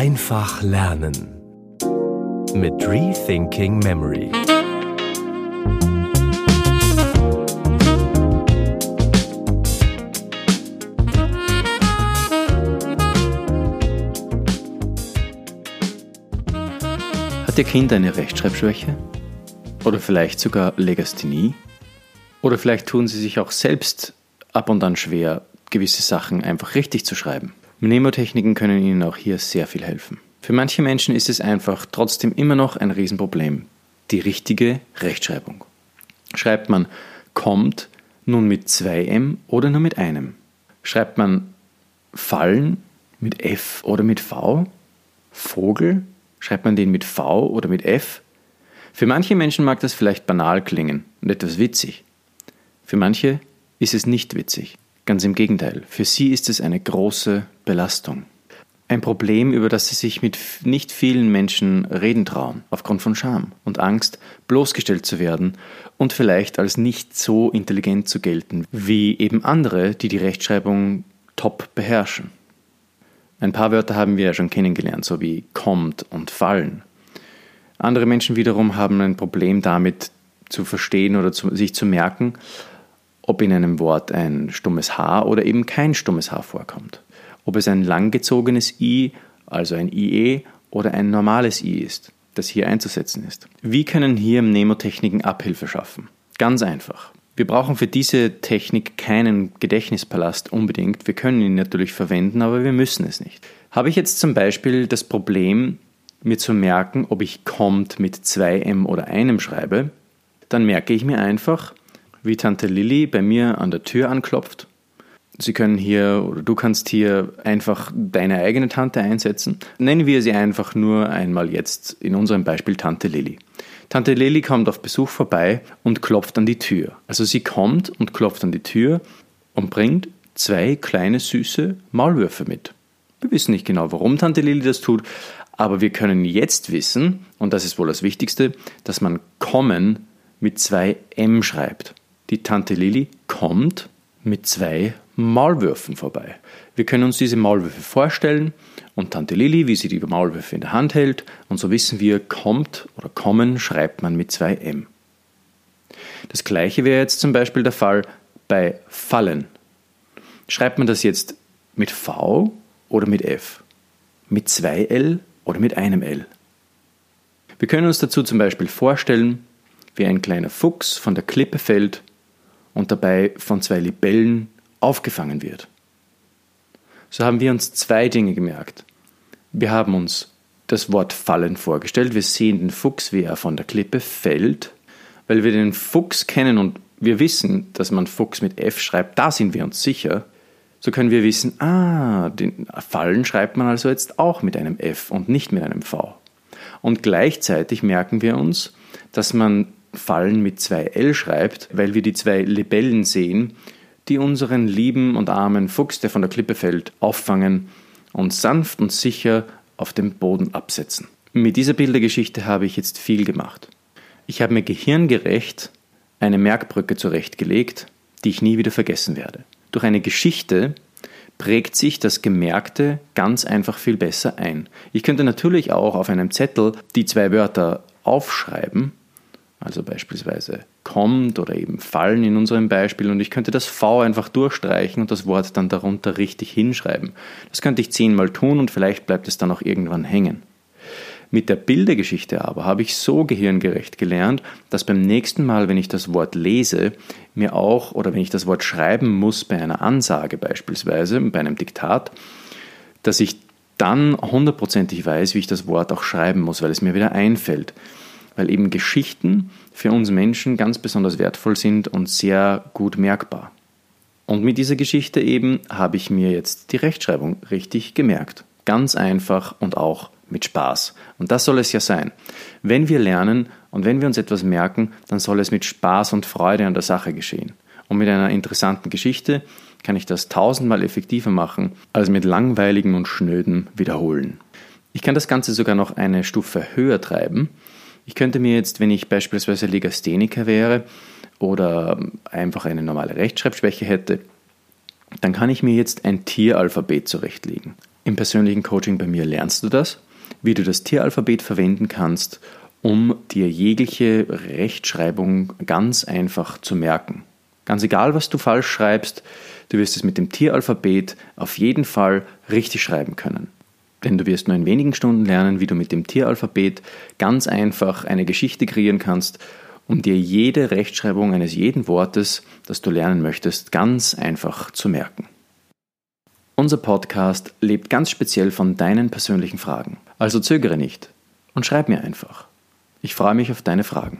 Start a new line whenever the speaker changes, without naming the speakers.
Einfach lernen mit Rethinking Memory.
Hat Ihr Kind eine Rechtschreibschwäche? Oder vielleicht sogar Legasthenie? Oder vielleicht tun Sie sich auch selbst ab und an schwer, gewisse Sachen einfach richtig zu schreiben. Mnemotechniken können Ihnen auch hier sehr viel helfen. Für manche Menschen ist es einfach trotzdem immer noch ein Riesenproblem. Die richtige Rechtschreibung. Schreibt man kommt nun mit zwei M oder nur mit einem? Schreibt man fallen mit F oder mit V? Vogel? Schreibt man den mit V oder mit F? Für manche Menschen mag das vielleicht banal klingen und etwas witzig. Für manche ist es nicht witzig. Ganz im Gegenteil, für sie ist es eine große Belastung. Ein Problem, über das sie sich mit nicht vielen Menschen reden trauen, aufgrund von Scham und Angst, bloßgestellt zu werden und vielleicht als nicht so intelligent zu gelten, wie eben andere, die die Rechtschreibung top beherrschen. Ein paar Wörter haben wir ja schon kennengelernt, so wie kommt und fallen. Andere Menschen wiederum haben ein Problem damit zu verstehen oder zu, sich zu merken, ob in einem Wort ein stummes H oder eben kein stummes H vorkommt, ob es ein langgezogenes I, also ein IE oder ein normales I ist, das hier einzusetzen ist. Wie können hier Mnemotechniken Abhilfe schaffen? Ganz einfach. Wir brauchen für diese Technik keinen Gedächtnispalast unbedingt. Wir können ihn natürlich verwenden, aber wir müssen es nicht. Habe ich jetzt zum Beispiel das Problem, mir zu merken, ob ich kommt mit zwei M oder einem schreibe, dann merke ich mir einfach, wie Tante Lilly bei mir an der Tür anklopft. Sie können hier oder du kannst hier einfach deine eigene Tante einsetzen. Nennen wir sie einfach nur einmal jetzt in unserem Beispiel Tante Lilly. Tante Lilly kommt auf Besuch vorbei und klopft an die Tür. Also sie kommt und klopft an die Tür und bringt zwei kleine süße Maulwürfe mit. Wir wissen nicht genau, warum Tante Lilly das tut, aber wir können jetzt wissen, und das ist wohl das Wichtigste, dass man kommen mit zwei M schreibt. Die Tante Lilly kommt mit zwei Maulwürfen vorbei. Wir können uns diese Maulwürfe vorstellen und Tante Lilly, wie sie die Maulwürfe in der Hand hält, und so wissen wir, kommt oder kommen schreibt man mit zwei M. Das gleiche wäre jetzt zum Beispiel der Fall bei fallen. Schreibt man das jetzt mit V oder mit F? Mit zwei L oder mit einem L? Wir können uns dazu zum Beispiel vorstellen, wie ein kleiner Fuchs von der Klippe fällt und dabei von zwei Libellen aufgefangen wird. So haben wir uns zwei Dinge gemerkt. Wir haben uns das Wort fallen vorgestellt. Wir sehen den Fuchs, wie er von der Klippe fällt, weil wir den Fuchs kennen und wir wissen, dass man Fuchs mit F schreibt. Da sind wir uns sicher. So können wir wissen, ah, den Fallen schreibt man also jetzt auch mit einem F und nicht mit einem V. Und gleichzeitig merken wir uns, dass man Fallen mit zwei L schreibt, weil wir die zwei Libellen sehen, die unseren lieben und armen Fuchs, der von der Klippe fällt, auffangen und sanft und sicher auf dem Boden absetzen. Mit dieser Bildergeschichte habe ich jetzt viel gemacht. Ich habe mir gehirngerecht eine Merkbrücke zurechtgelegt, die ich nie wieder vergessen werde. Durch eine Geschichte prägt sich das Gemerkte ganz einfach viel besser ein. Ich könnte natürlich auch auf einem Zettel die zwei Wörter aufschreiben also beispielsweise kommt oder eben fallen in unserem Beispiel und ich könnte das V einfach durchstreichen und das Wort dann darunter richtig hinschreiben. Das könnte ich zehnmal tun und vielleicht bleibt es dann auch irgendwann hängen. Mit der Bildergeschichte aber habe ich so gehirngerecht gelernt, dass beim nächsten Mal, wenn ich das Wort lese, mir auch oder wenn ich das Wort schreiben muss bei einer Ansage beispielsweise, bei einem Diktat, dass ich dann hundertprozentig weiß, wie ich das Wort auch schreiben muss, weil es mir wieder einfällt weil eben Geschichten für uns Menschen ganz besonders wertvoll sind und sehr gut merkbar. Und mit dieser Geschichte eben habe ich mir jetzt die Rechtschreibung richtig gemerkt. Ganz einfach und auch mit Spaß. Und das soll es ja sein. Wenn wir lernen und wenn wir uns etwas merken, dann soll es mit Spaß und Freude an der Sache geschehen. Und mit einer interessanten Geschichte kann ich das tausendmal effektiver machen, als mit langweiligen und schnöden Wiederholen. Ich kann das Ganze sogar noch eine Stufe höher treiben ich könnte mir jetzt, wenn ich beispielsweise Legastheniker wäre oder einfach eine normale Rechtschreibschwäche hätte, dann kann ich mir jetzt ein Tieralphabet zurechtlegen. Im persönlichen Coaching bei mir lernst du das, wie du das Tieralphabet verwenden kannst, um dir jegliche Rechtschreibung ganz einfach zu merken. Ganz egal, was du falsch schreibst, du wirst es mit dem Tieralphabet auf jeden Fall richtig schreiben können. Denn du wirst nur in wenigen Stunden lernen, wie du mit dem Tieralphabet ganz einfach eine Geschichte kreieren kannst, um dir jede Rechtschreibung eines jeden Wortes, das du lernen möchtest, ganz einfach zu merken. Unser Podcast lebt ganz speziell von deinen persönlichen Fragen. Also zögere nicht und schreib mir einfach. Ich freue mich auf deine Fragen.